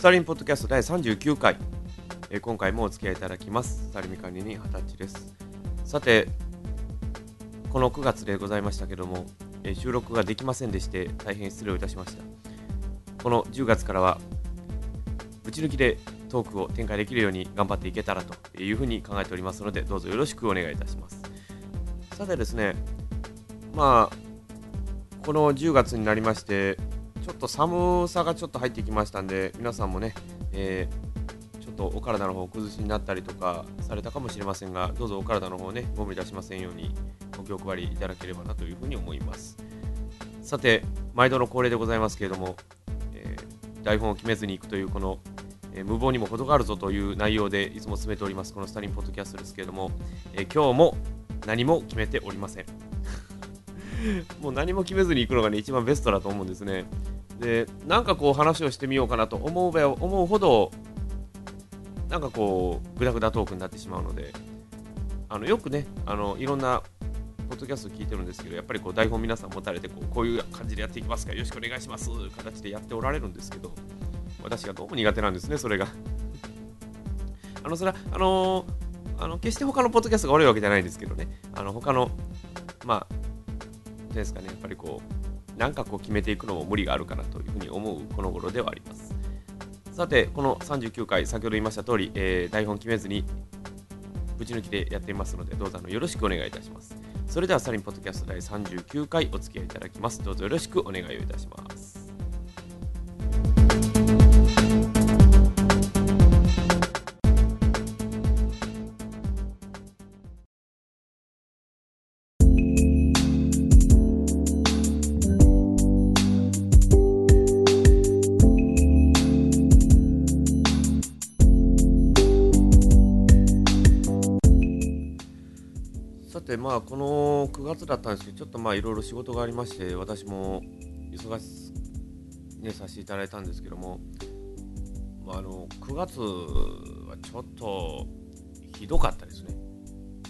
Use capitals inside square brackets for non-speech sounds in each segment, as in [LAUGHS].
スタリンポッドキャスト第39回、えー今回もお付き合いいただきます。スタリミ管理人二十歳です。さてこの9月でございましたけども、えー収録ができませんでして大変失礼をいたしました。この10月からはぶち抜きでトークを展開できるように頑張っていけたらというふうに考えておりますのでどうぞよろしくお願いいたします。さてですねまあこの10月になりましてちょっと寒さがちょっと入ってきましたんで皆さんもね、えーちょっとお体の方崩しになったりとかされたかもしれませんがどうぞお体の方ねご無理出しませんようにご気を配りいただければなというふうに思います。さて毎度の恒例でございますけれども、えー台本を決めずに行くというこの、え無謀にも程があるぞという内容でいつも進めておりますこのスタリンポッドキャストですけれども、え今日も何も決めておりません。[LAUGHS] もう何も決めずに行くのがね一番ベストだと思うんですね。でなんかこう話をしてみようかなと思うべ思うほどなんかこうグダグダトークになってしまうのであのよくねあのいろんなポッドキャスト聞いてるんですけどやっぱりこう台本皆さん持たれてこうこういう感じでやっていきますからよろしくお願いしますという形でやっておられるんですけど私がどうも苦手なんですねそれが。あのそれはあのあの決して他のポッドキャストが悪いわけじゃないんですけどね。あの他のまあですかねやっぱりこうなんかこう決めていくのも無理があるかなというふうに思うこの頃ではあります。さてこの39回先ほど言いました通り、えー台本決めずにぶち抜きでやっていますのでどうぞあのよろしくお願いいたします。それではサリンポッドキャスト第39回お付き合いいただきます。どうぞよろしくお願いをいたします。まあこの9月だったんですけどちょっとまあいろいろ仕事がありまして私も忙しねさせていただいたんですけども、まあ、あの9月はちょっとひどかったですね。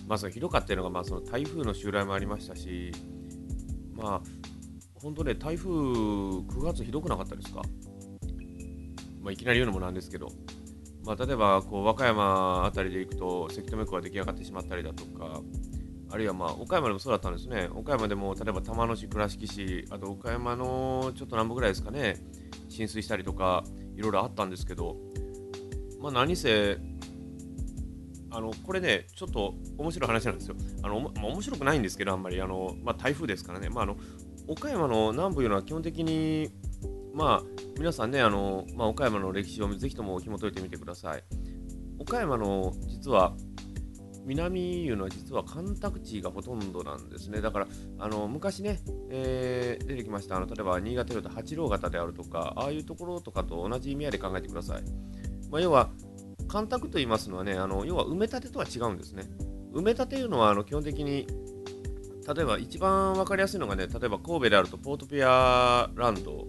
まあそのひどかったのがまあその台風の襲来もありましたしまあ本当ね台風9月ひどくなかったですか、まあ、いきなり言うのもなんですけどまあ、例えばこう和歌山あたりで行くとせき止め湖が出来上がってしまったりだとかあるいはまあ岡山でもそうだったんですね。岡山でも例えば玉野市倉敷市あと岡山のちょっと南部ぐらいですかね。浸水したりとかいろいろあったんですけどまあ何せあのこれねちょっと面白い話なんですよ。あの、まあ、面白くないんですけどあんまり。あの、まあ、台風ですからね、まあ、あの岡山の南部いうのは基本的にまあ皆さんねあの、まあ、岡山の歴史をぜひとも紐解いてみてください。岡山の実は南いうのは実は干拓地がほとんどなんですね。だからあの昔ね、えー出てきましたあの例えば新潟でいうと八郎潟であるとかああいうところとかと同じ意味合いで考えてください、まあ、要は干拓と言いますのはねあの要は埋め立てとは違うんですね。埋め立ていうのはあの基本的に例えば一番分かりやすいのがね例えば神戸であるとポートピアランド。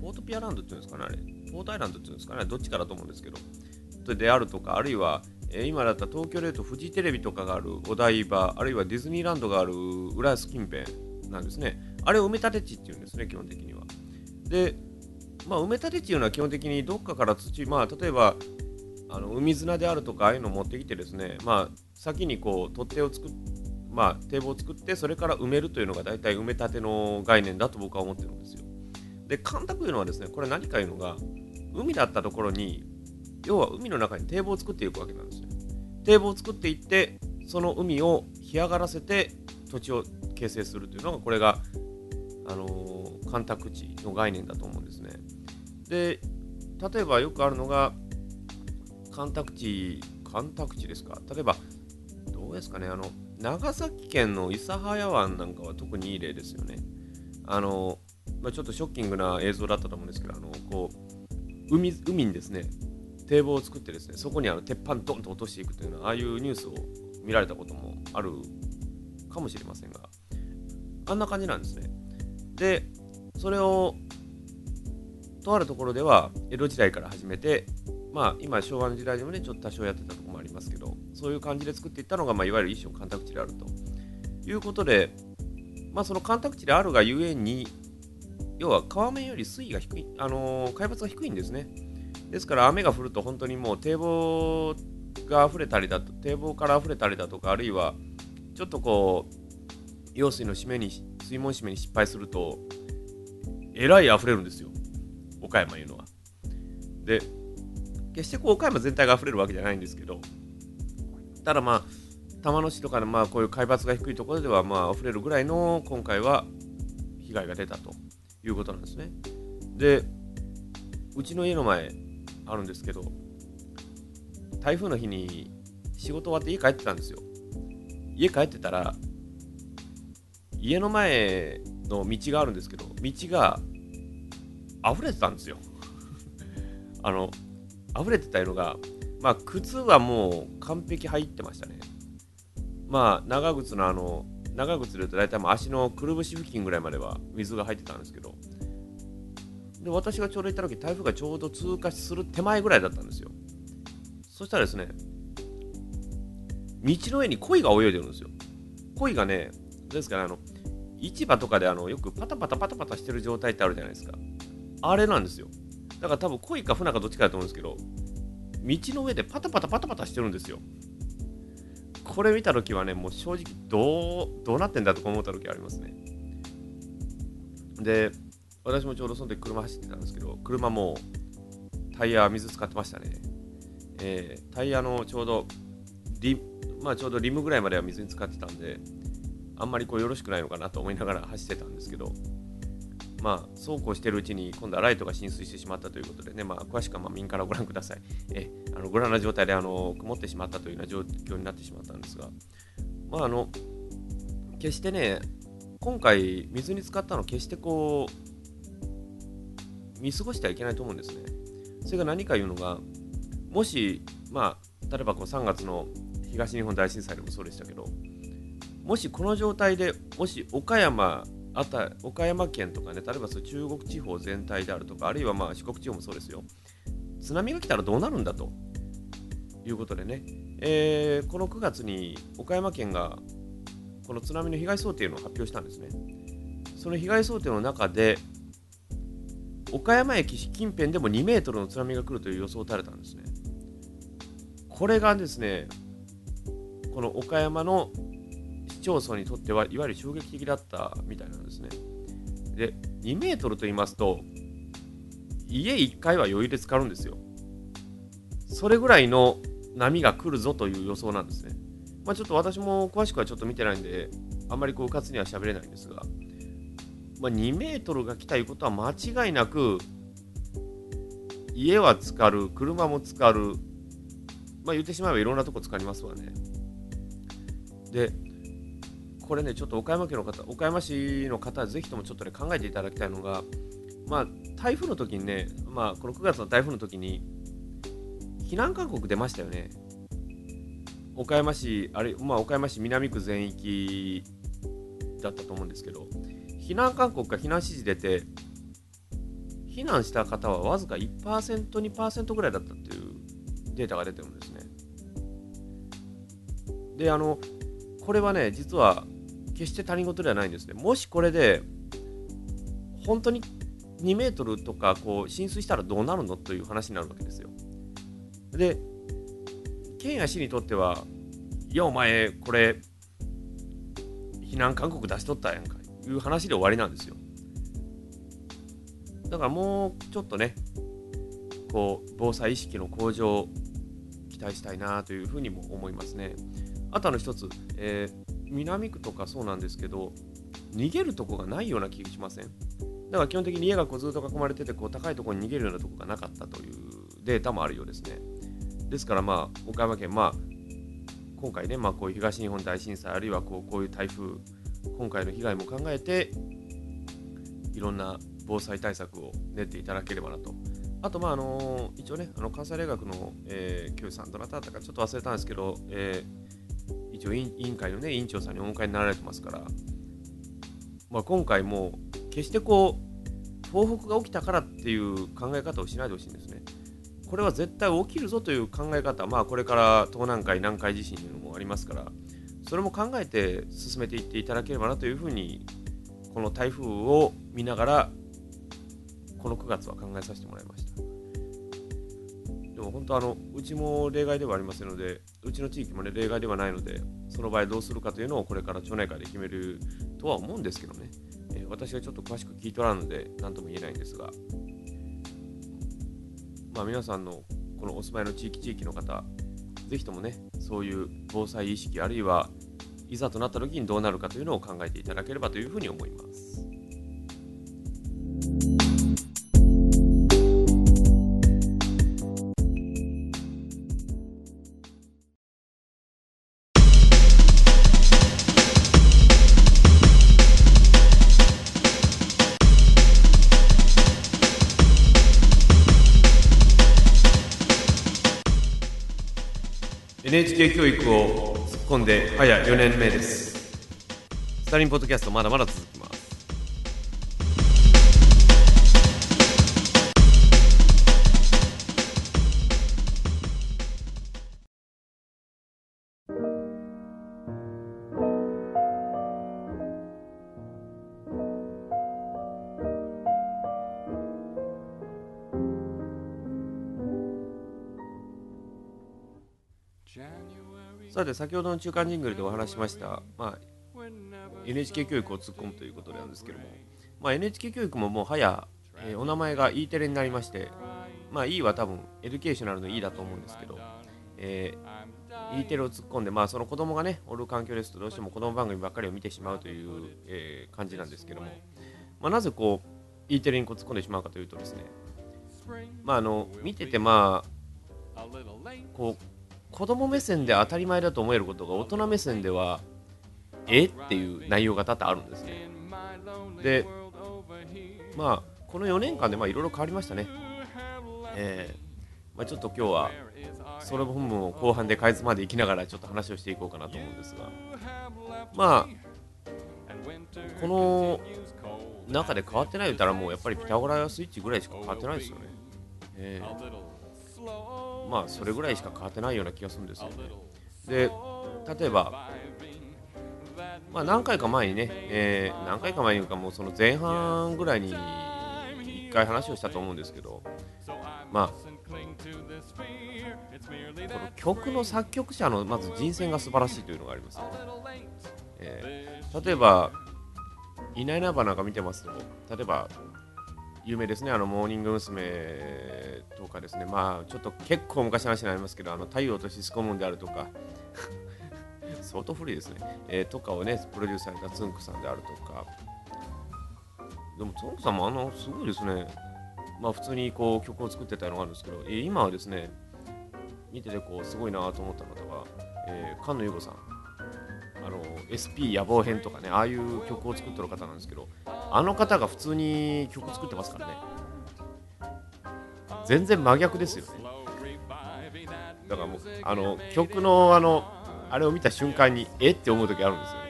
ポートピアランドっていうんですかねあれ。ポートアイランドっていうんですかねどっちかだと思うんですけど。であるとかあるいは、今だったら東京でいうとフジテレビとかがあるお台場あるいはディズニーランドがある浦安近辺なんですね。あれを埋め立て地っていうんですね基本的には。でまあ埋め立て地いうのは基本的にどっかから土まあ例えばあの海砂であるとかああいうのを持ってきてですねまあ先にこう取っ手を作っまあ堤防を作ってそれから埋めるというのが大体埋め立ての概念だと僕は思ってるんですよ。で干拓いうのはですねこれ何かいうのが海だったところに要は海の中に堤防を作っていくわけなんですよ。堤防を作っていってその海を干上がらせて土地を形成するというのがこれが、あのー干拓地の概念だと思うんですね。で例えばよくあるのが干拓地干拓地ですか？例えばどうですかね？あの長崎県の諫早湾なんかは特にいい例ですよね。あのまあ、ちょっとショッキングな映像だったと思うんですけど、あのこう海海にですね堤防を作ってですねそこにあの鉄板ドンと落としていくというのはああいうニュースを見られたこともあるかもしれませんがあんな感じなんですねでそれをとあるところでは江戸時代から始めてまあ今昭和の時代でもねちょっと多少やってたとこもありますけどそういう感じで作っていったのが、まあ、いわゆる一種の干拓地であるということでまあその干拓地であるがゆえに要は川面より水位が低い、あのー海抜が低いんですね。ですから雨が降ると本当にもう堤防が溢れたりだと堤防から溢れたりだとかあるいはちょっとこう用水の締めに水門締めに失敗するとえらい溢れるんですよ。岡山いうのは。で決してこう岡山全体が溢れるわけじゃないんですけどただまあ玉野市とかのまあこういう海抜が低いところではまあ溢れるぐらいの今回は被害が出たということなんですね。でうちの家の前あるんですけど台風の日に仕事終わって家帰ってたんですよ。家帰ってたら家の前の道があるんですけど道が溢れてたんですよ。[LAUGHS] あの溢れてたのがまあ靴はもう完璧入ってましたね。まあ長靴のあの長靴で言うと大体もう足のくるぶし付近ぐらいまでは水が入ってたんですけどで私がちょうど行った時台風がちょうど通過する手前ぐらいだったんですよ。そしたらですね道の上に鯉が泳いでるんですよ。鯉がねですからあの市場とかであのよくパタパタパタパタしてる状態ってあるじゃないですか。あれなんですよ。だから多分鯉か船かどっちかだと思うんですけど道の上でパタパタパタパタしてるんですよ。これ見た時はねもう正直どうどうなってんだとか思った時ありますね。で私もちょうどその時車走ってたんですけど車もタイヤ水使ってましたね、えー、タイヤのちょうどリまあちょうどリムぐらいまでは水に使ってたんであんまりこうよろしくないのかなと思いながら走ってたんですけどまあ、そうこうしてるうちに今度はライトが浸水してしまったということでね、まあ、詳しくはま民からご覧ください。えあのご覧の状態であの曇ってしまったというような状況になってしまったんですが、まあ、あの決してね、今回水に浸かったの決してこう見過ごしてはいけないと思うんですね。それが何かいうのが、もし、まあ、例えばこう3月の東日本大震災でもそうでしたけど、もしこの状態でもし岡山あた岡山県とかね、例えばそう中国地方全体であるとか、あるいはまあ四国地方もそうですよ。津波が来たらどうなるんだということでね、えー、この9月に岡山県がこの津波の被害想定を発表したんですね。その被害想定の中で、岡山駅近辺でも2メートルの津波が来るという予想を垂れたんですね。これがですね、この岡山の市町村にとってはいわゆる衝撃的だったみたいなんですね。で、2メートルと言いますと、家1階は余裕で浸かるんですよ。それぐらいの波が来るぞという予想なんですね。まあ、ちょっと私も詳しくはちょっと見てないんで、あんまりこう、うかつには喋れないんですが、まあ、2メートルが来たいうことは間違いなく、家は浸かる、車も浸かる、まあ、言ってしまえばいろんなとこ浸かりますわね。で、これね、ちょっと岡山県の方、岡山市の方はぜひともちょっとね、考えていただきたいのが、まあ、台風の時にね、まあ、この9月の台風の時に、避難勧告出ましたよね。岡山市、あれ、まあ、岡山市南区全域だったと思うんですけど、避難勧告か避難指示出て、避難した方はわずか1%、2%ぐらいだったっていうデータが出てるんですね。で、あの、これはね、実は決して他人事ではないんですね。もしこれで本当に2メートルとかこう浸水したらどうなるのという話になるわけですよ。で、県や市にとっては、いや、お前、これ、避難勧告出しとったやんか、いう話で終わりなんですよ。だからもうちょっとね、こう、防災意識の向上を、期待したいなというふうにも思いますね。あとの一つ、えー、南区とかそうなんですけど、逃げるとこがないような気がしません？だから基本的に家がこうずっと囲まれててこう高いところに逃げるようなとこがなかったというデータもあるようですね。ですからまあ岡山県まあ今回ねまあこういう東日本大震災あるいはこうこういう台風今回の被害も考えていろんな防災対策を練っていただければなと。あとまああの一応ねあの関西大学の、えー、教授さんどなただったかちょっと忘れたんですけど、えー一応委員会のね委員長さんにお迎えになられてますから、まあ、今回も決してこう東北が起きたからっていう考え方をしないでほしいんですね。これは絶対起きるぞという考え方、まあ、これから東南海、南海地震というのもありますから、それも考えて進めていっていただければなというふうに、この台風を見ながら、この9月は考えさせてもらいました。の本当あのうちも例外ではありませんのでうちの地域も、ね、例外ではないのでその場合どうするかというのをこれから町内会で決めるとは思うんですけどね、えー、私はちょっと詳しく聞いとらんので何とも言えないんですが、まあ、皆さんのこのお住まいの地域地域の方ぜひともねそういう防災意識あるいはいざとなった時にどうなるかというのを考えていただければというふうに思います。NHK 教育を突っ込んで早4年目です。スタリンポッドキャストまだまだ続くさて先ほどの中間ジングルでお話しました、まあ、NHK 教育を突っ込むということなんですけども、まあ、NHK 教育ももう早、えー、お名前が E テレになりまして、まあ、E は多分 Educational の E だと思うんですけど、えー、E テレを突っ込んで、まあ、その子供がねおる環境ですとどうしても子供番組ばっかりを見てしまうという、えー、感じなんですけども、まあ、なぜこう E テレにこう突っ込んでしまうかというとですね、まあ、あの見ててまあこう子供目線で当たり前だと思えることが大人目線ではえ？っていう内容が多々あるんですね。でまあこの4年間でいろいろ変わりましたね。えー、まあ、ちょっと今日はその本文を後半でかいつまでいきながらちょっと話をしていこうかなと思うんですが。まあこの中で変わってない歌らもうやっぱりピタゴラスイッチぐらいしか変わってないですよね、えーまあそれぐらいしか変わってないような気がするんですよね。で例えばまあ何回か前にね、えー、何回か前にかもうその前半ぐらいに1回話をしたと思うんですけどまあこの曲の作曲者のまず人選が素晴らしいというのがありますね、えー、例えば「いないなば」なんか見てますと例えば有名ですね、あのモーニング娘。とかですね、まあちょっと結構昔の話になりますけど、あの太陽とシスコムーンであるとか、[LAUGHS] 相当古いですね、えー、とかをね、プロデュースされたつんくさんであるとか、でもつんくさんもあのすごいですね、まあ普通にこう曲を作ってたのがあるんですけど、えー、今はですね、見ててこうすごいなと思った方が、えー、菅野優子さん、あの SP 野望編とかね、ああいう曲を作ってる方なんですけど、あの方が普通に曲作ってますからね。全然真逆ですよね。だからもうあの曲のあのあれを見た瞬間にえって思う時あるんですよ。ね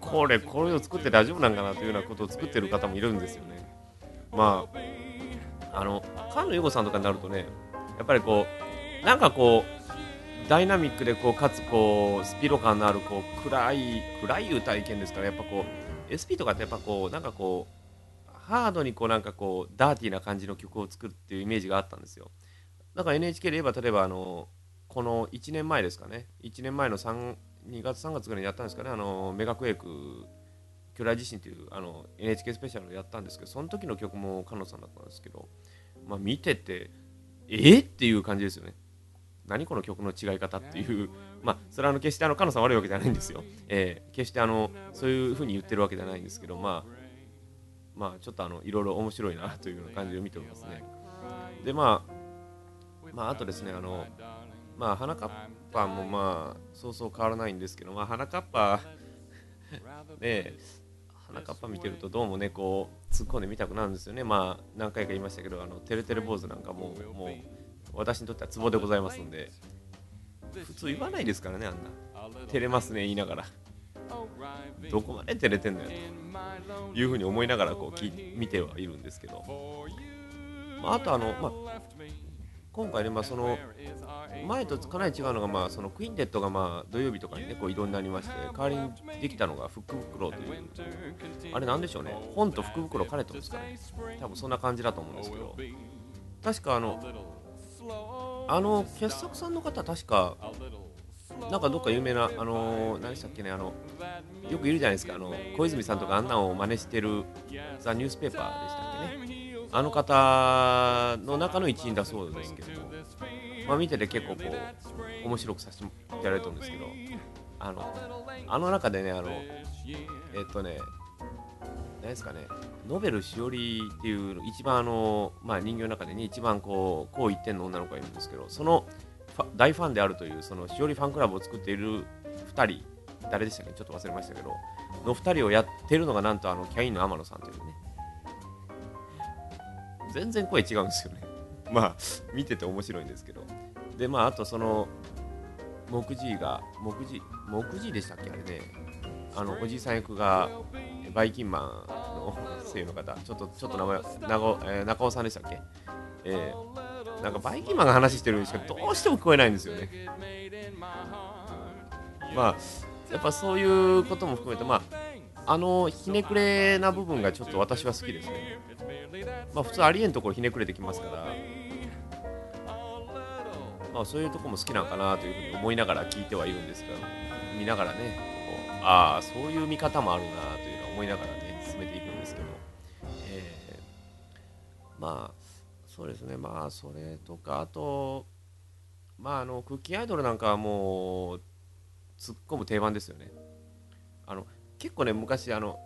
これこれを作って大丈夫なんかなというようなことを作ってる方もいるんですよね。まああの菅野優子さんとかになるとねやっぱりこうなんかこうダイナミックでこうかつこうスピード感のあるこう暗い暗い体験ですからやっぱこう SP とかってやっぱこうなんかこうハードにこうなんかこうダーティーな感じの曲を作るっていうイメージがあったんですよ。だから NHK で言えば例えばあのこの1年前ですかね。1年前の3 2月3月ぐらいにやったんですかね。あのメガクエイク巨大地震というあの NHK スペシャルをやったんですけどその時の曲も菅野さんだったんですけど、まあ、見ててえっていう感じですよね。何この曲の違い方っていう、まあ、それはあの決してあの、カノさん悪いわけじゃないんですよ。えー、決してあの、そういうふうに言ってるわけじゃないんですけど、まあ、まあ、ちょっとあの、いろいろ面白いなというような感じで見ておりますね。で、まあ、まあ、あとですね、あの、まあ、花かっぱもまあ、そうそう変わらないんですけど、まあ、花かっぱ [LAUGHS] ね花かっぱ見てるとどうもね、こう、突っ込んでみたくなるんですよね。まあ、何回か言いましたけど、あの、てるてる坊主なんかもう、もう、私にとってはツボでございますんで普通言わないですからねあんな照れますね言いながらどこまで照れてんのよというふうに思いながらこう聞見てはいるんですけど、まあ、あとあの、まあ、今回ね、まあ、その前とかなり違うのが、まあ、そのクインテットがまあ土曜日とかにねこう移動になりまして代わりにできたのが福袋というあれなんでしょうね。本と福袋兼ねてますかね。多分そんな感じだと思うんですけど。確かあのあの傑作さんの方確かなんかどっか有名なあの何でしたっけねあのよくいるじゃないですか。あの小泉さんとかあんなを真似してるザ・ニュースペーパーでしたっけね。あの方の中の一員だそうですけども、まあ、見てて結構こう面白くさせていただいたんですけど。あのあの中でねあのえっとね何ですかねノベルしおりっていう一番あの、まあ、人形の中でね一番こうこう一点の女の子がいるんですけどその大ファンであるというそのしおりファンクラブを作っている2人誰でしたっけ？ちょっと忘れましたけどの2人をやってるのがなんとあのキャインの天野さんというね。全然声違うんですよね。[LAUGHS] まあ見てて面白いんですけど。でまああとその木次が木次木次でしたっけ？あれね。あのおじいさん役がバイキンマンの声優の方。ちょっとちょっと名前長,、えー、中尾さんでしたっけ、えー、なんかバイキンマンが話してるんですけどどうしても聞こえないんですよね。まあやっぱそういうことも含めてまああのひねくれな部分がちょっと私は好きですね。まあ普通ありえんところひねくれてきますから。まあそういうとこも好きなんかなというふうに思いながら聞いてはいるんですが見ながらねああそういう見方もあるなというのは思いながらね進めていくんですけど、えー、まあそうですね。まあそれとかあとまああのクッキーアイドルなんかはもう突っ込む定番ですよね。あの結構ね昔あの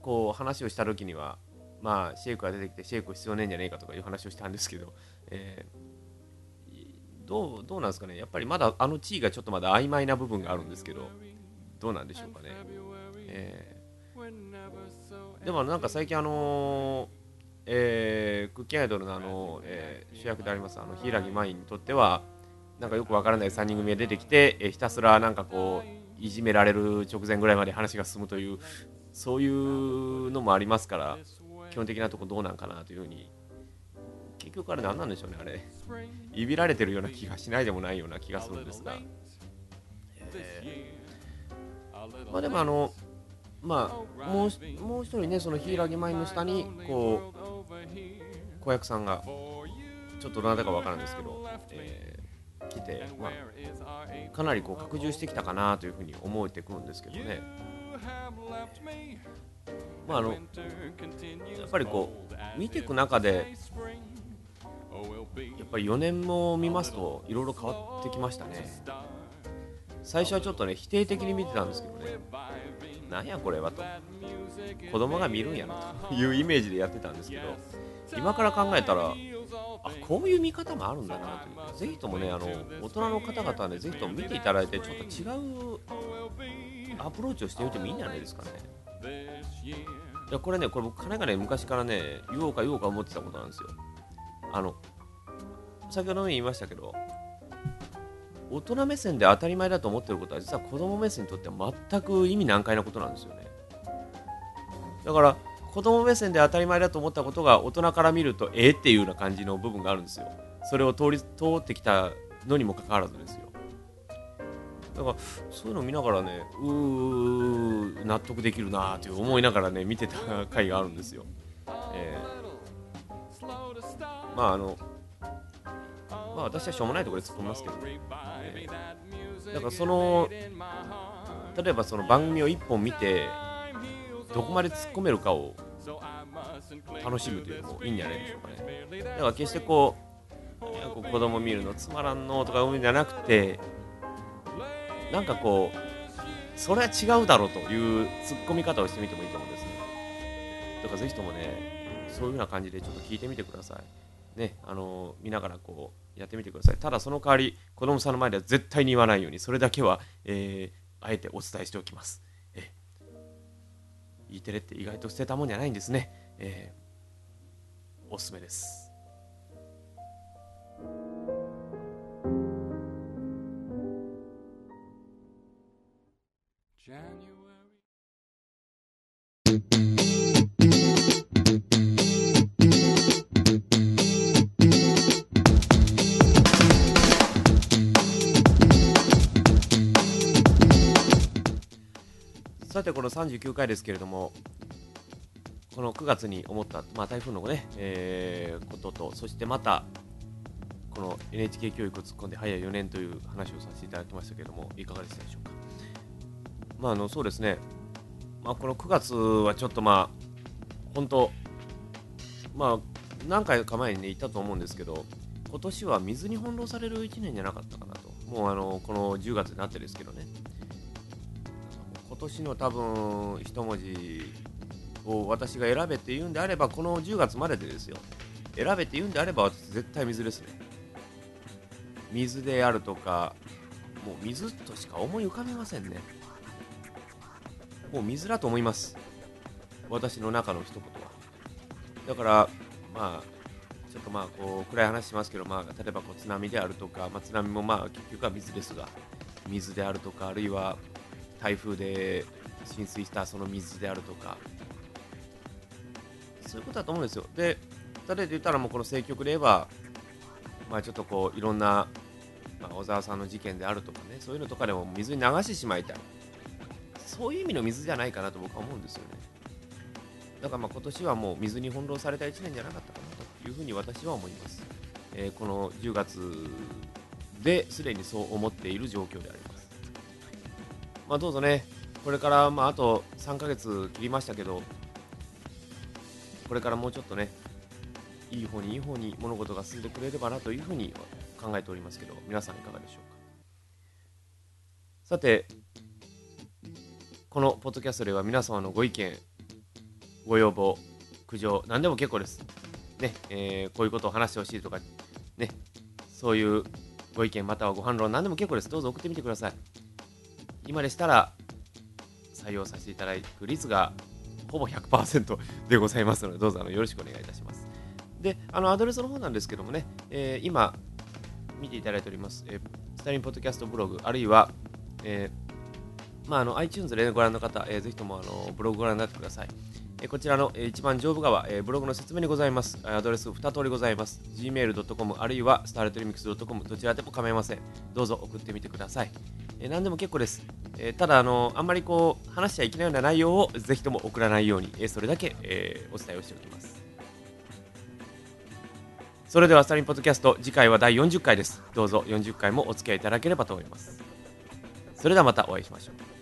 こう話をした時にはまあシェイクが出てきてシェイク必要ねえんじゃねえかとかいう話をしたんですけど、えー、どうどうなんですかね。やっぱりまだあの地位がちょっとまだ曖昧な部分があるんですけどどうなんでしょうかね、えー、でもなんか最近あのー、えー、クッキーアイドルのあの、えー、主役でありますあの柊舞にとってはなんかよくわからない3人組が出てきて、えー、ひたすらなんかこういじめられる直前ぐらいまで話が進むというそういうのもありますから基本的なとこどうなんかなというふうに。結局あれ何なんでしょうねあれ。いびられてるような気がしないでもないような気がするんですが、えー、まあでもあのまあもうもう一人ねその柊舞の下にこう子役さんがちょっとどなたか分からんですけど、えー、来て、まあ、かなりこう拡充してきたかなというふうに思えてくるんですけどね。まああのやっぱりこう見ていく中でやっぱり4年も見ますといろいろ変わってきましたね。最初はちょっとね否定的に見てたんですけどね。なんやこれはと。子供が見るんやなと。[LAUGHS] いうイメージでやってたんですけど。今から考えたらあこういう見方もあるんだなという。ぜひともねあの大人の方々はねぜひとも見ていただいてちょっと違うアプローチをしてみてもいいんじゃないですかね。いやこれねこれ僕金がね昔からね言おうか言おうか思ってたことなんですよ。あの先ほども言いましたけど大人目線で当たり前だと思ってることは実は子供目線にとっては全く意味難解なことなんですよね。だから子供目線で当たり前だと思ったことが大人から見るとええっていうような感じの部分があるんですよ。それを通り通ってきたのにもかかわらずですよ。だからそういうのを見ながらねうー納得できるなという思いながらね見てた回があるんですよ、えー、まああのまあ私はしょうもないところで突っ込みますけど、えー、だからその例えばその番組を1本見てどこまで突っ込めるかを楽しむというのもいいんじゃないでしょうかね。だから決してこう子供見るのつまらんのとかうんじゃなくてなんかこうそれは違うだろうという突っ込み方をしてみてもいいと思うんですね。だからぜひともねそういうような感じでちょっと聞いてみてください。ねあの見ながらこうやってみてください。ただその代わり子供さんの前では絶対に言わないようにそれだけは、えー、あえてお伝えしておきます。え E テレって意外と捨てたもんじゃないんですね、えー、おすすめです。さてこの39回ですけれどもこの9月に思った、まあ、台風のね、えー、ことと、そしてまた、この NHK 教育を突っ込んで早4年という話をさせていただきましたけれども、いかがでしたでしょうか？まあ、あのそうですね、まあ、この9月はちょっとまあ、本当、まあ、何回か前にね、言ったと思うんですけど、今年は水に翻弄される1年じゃなかったかなと、もうあのこの10月になってですけどね、年の多分一文字を私が選べって言うんであれば、この10月まででですよ、選べって言うんであれば、私、絶対水ですね。水であるとか、もう水としか思い浮かびませんね。もう水だと思います。私の中の一言は。だから、まあ、ちょっとまあこう暗い話しますけど、まあ、例えばこう津波であるとか、まあ、津波もまあ結局は水ですが、水であるとか、あるいは台風で浸水したその水であるとか、そういうことだと思うんですよ。で、例えで言ったらもうこの政局で言えば、まあ、ちょっとこういろんな、まあ、小沢さんの事件であるとかね、そういうのとかでも水に流してしまいたい。そういう意味の水じゃないかなと僕は思うんですよね。だからまあ今年はもう水に翻弄された1年じゃなかったかなというふうに私は思います。えー、この10月ですでにそう思っている状況であります。まあ、どうぞね、これからまああと3ヶ月切りましたけど、これからもうちょっとね、いい方にいい方に物事が進んでくれればなというふうに考えておりますけど、皆さんいかがでしょうか。さて、このポッドキャストでは皆様のご意見、ご要望、苦情、何でも結構です。ね、えー、こういうことを話してほしいとか、ね、そういうご意見またはご反論、何でも結構です。どうぞ送ってみてください。今でしたら、採用させていただく率がほぼ100%でございますので、どうぞあのよろしくお願いいたします。で、あのアドレスの方なんですけどもね、えー、今、見ていただいております、えー、スタイリンポッドキャストブログ、あるいは、えーまあ、あの iTunes で、ね、ご覧の方、えー、ぜひともあのブログご覧になってください。えこちらの、え一番上部側、えブログの説明にございます。アドレス2通りございます。gmail.com あるいは starletremix.com どちらでも構いません。どうぞ送ってみてください。え何でも結構です。えただあの、あんまりこう話しちゃいけないような内容をぜひとも送らないように、えそれだけ、えお伝えをしておきます。それではスタリンポッドキャスト次回は第40回です。どうぞ40回もお付き合いいただければと思います。それではまたお会いしましょう。